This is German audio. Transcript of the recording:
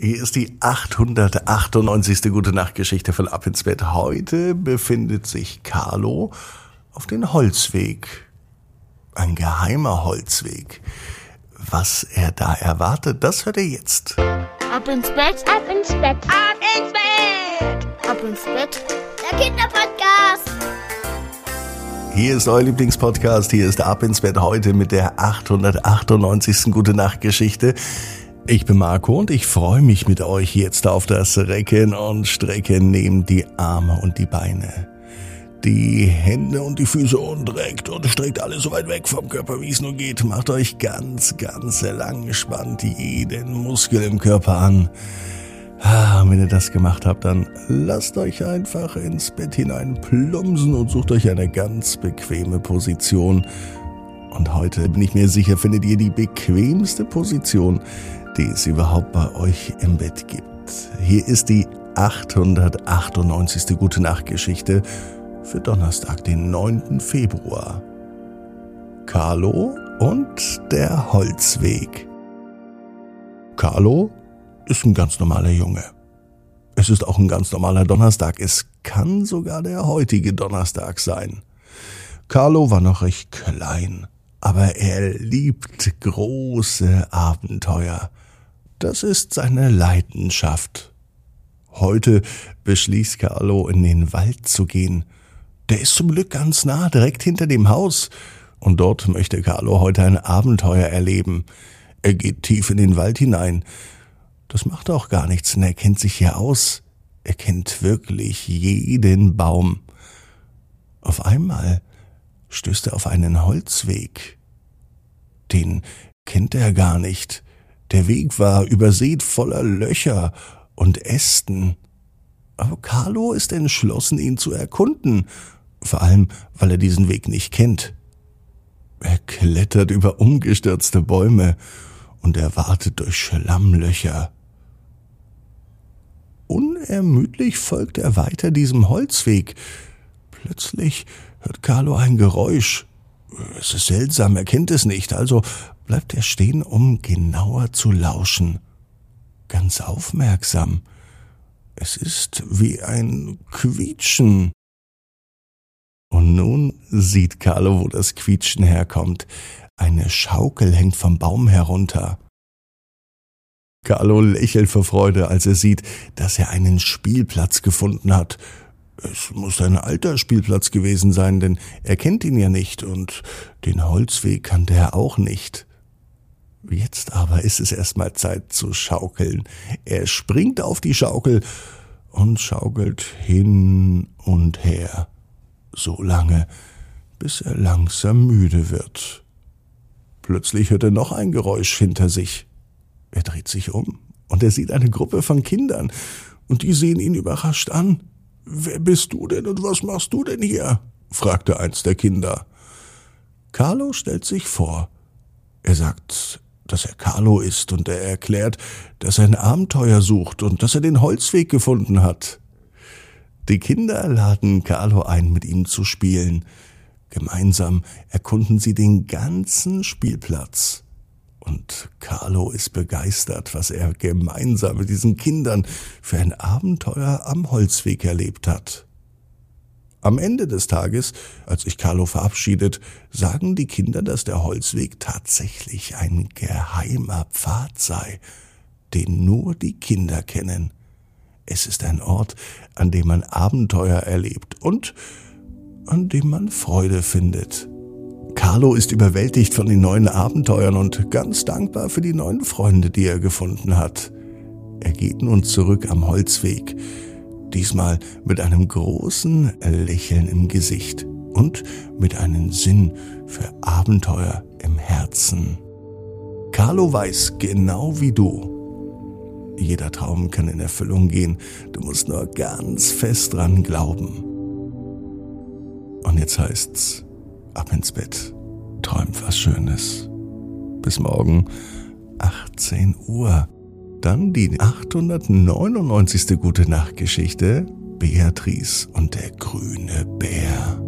Hier ist die 898. Gute Nacht Geschichte von Ab ins Bett. Heute befindet sich Carlo auf den Holzweg. Ein geheimer Holzweg. Was er da erwartet, das hört er jetzt. Ab ins Bett, Ab ins Bett, ab ins Bett, ab ins Bett. der Kinderpodcast. Hier ist euer Lieblingspodcast. Hier ist Ab ins Bett heute mit der 898. Gute Nacht Geschichte. Ich bin Marco und ich freue mich mit euch jetzt auf das Recken und Strecken. Nehmt die Arme und die Beine, die Hände und die Füße und reckt und streckt alles so weit weg vom Körper, wie es nur geht. Macht euch ganz, ganz lang, spannt jeden Muskel im Körper an. Ah, wenn ihr das gemacht habt, dann lasst euch einfach ins Bett hinein plumpsen und sucht euch eine ganz bequeme Position. Und heute bin ich mir sicher, findet ihr die bequemste Position, die es überhaupt bei euch im Bett gibt. Hier ist die 898. Gute Nacht Geschichte für Donnerstag, den 9. Februar. Carlo und der Holzweg. Carlo ist ein ganz normaler Junge. Es ist auch ein ganz normaler Donnerstag. Es kann sogar der heutige Donnerstag sein. Carlo war noch recht klein, aber er liebt große Abenteuer. Das ist seine Leidenschaft. Heute beschließt Carlo, in den Wald zu gehen. Der ist zum Glück ganz nah, direkt hinter dem Haus. Und dort möchte Carlo heute ein Abenteuer erleben. Er geht tief in den Wald hinein. Das macht auch gar nichts, denn er kennt sich hier aus. Er kennt wirklich jeden Baum. Auf einmal stößt er auf einen Holzweg. Den kennt er gar nicht. Der Weg war übersät voller Löcher und Ästen. Aber Carlo ist entschlossen, ihn zu erkunden, vor allem weil er diesen Weg nicht kennt. Er klettert über umgestürzte Bäume und er wartet durch Schlammlöcher. Unermüdlich folgt er weiter diesem Holzweg. Plötzlich hört Carlo ein Geräusch. Es ist seltsam, er kennt es nicht, also bleibt er stehen, um genauer zu lauschen. Ganz aufmerksam. Es ist wie ein Quietschen. Und nun sieht Carlo, wo das Quietschen herkommt. Eine Schaukel hängt vom Baum herunter. Carlo lächelt vor Freude, als er sieht, dass er einen Spielplatz gefunden hat. Es muss ein alter Spielplatz gewesen sein, denn er kennt ihn ja nicht und den Holzweg kannte er auch nicht. Jetzt aber ist es erstmal Zeit zu schaukeln. Er springt auf die Schaukel und schaukelt hin und her, so lange, bis er langsam müde wird. Plötzlich hört er noch ein Geräusch hinter sich. Er dreht sich um und er sieht eine Gruppe von Kindern und die sehen ihn überrascht an. Wer bist du denn und was machst du denn hier? fragte eins der Kinder. Carlo stellt sich vor. Er sagt, dass er Carlo ist und er erklärt, dass er ein Abenteuer sucht und dass er den Holzweg gefunden hat. Die Kinder laden Carlo ein, mit ihm zu spielen. Gemeinsam erkunden sie den ganzen Spielplatz. Und Carlo ist begeistert, was er gemeinsam mit diesen Kindern für ein Abenteuer am Holzweg erlebt hat. Am Ende des Tages, als sich Carlo verabschiedet, sagen die Kinder, dass der Holzweg tatsächlich ein geheimer Pfad sei, den nur die Kinder kennen. Es ist ein Ort, an dem man Abenteuer erlebt und an dem man Freude findet. Carlo ist überwältigt von den neuen Abenteuern und ganz dankbar für die neuen Freunde, die er gefunden hat. Er geht nun zurück am Holzweg, diesmal mit einem großen Lächeln im Gesicht und mit einem Sinn für Abenteuer im Herzen. Carlo weiß genau wie du. Jeder Traum kann in Erfüllung gehen, du musst nur ganz fest dran glauben. Und jetzt heißt's, ab ins Bett, träumt was Schönes. Bis morgen, 18 Uhr. Dann die 899. Gute Nacht Geschichte, Beatrice und der grüne Bär.